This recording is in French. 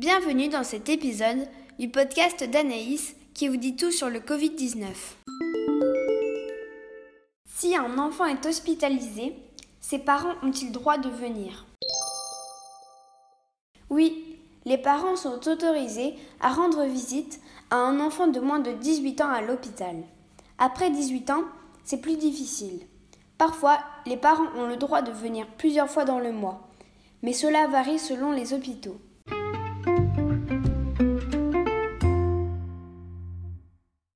Bienvenue dans cet épisode du podcast d'Anaïs qui vous dit tout sur le Covid-19. Si un enfant est hospitalisé, ses parents ont-ils droit de venir? Oui, les parents sont autorisés à rendre visite à un enfant de moins de 18 ans à l'hôpital. Après 18 ans, c'est plus difficile. Parfois, les parents ont le droit de venir plusieurs fois dans le mois, mais cela varie selon les hôpitaux.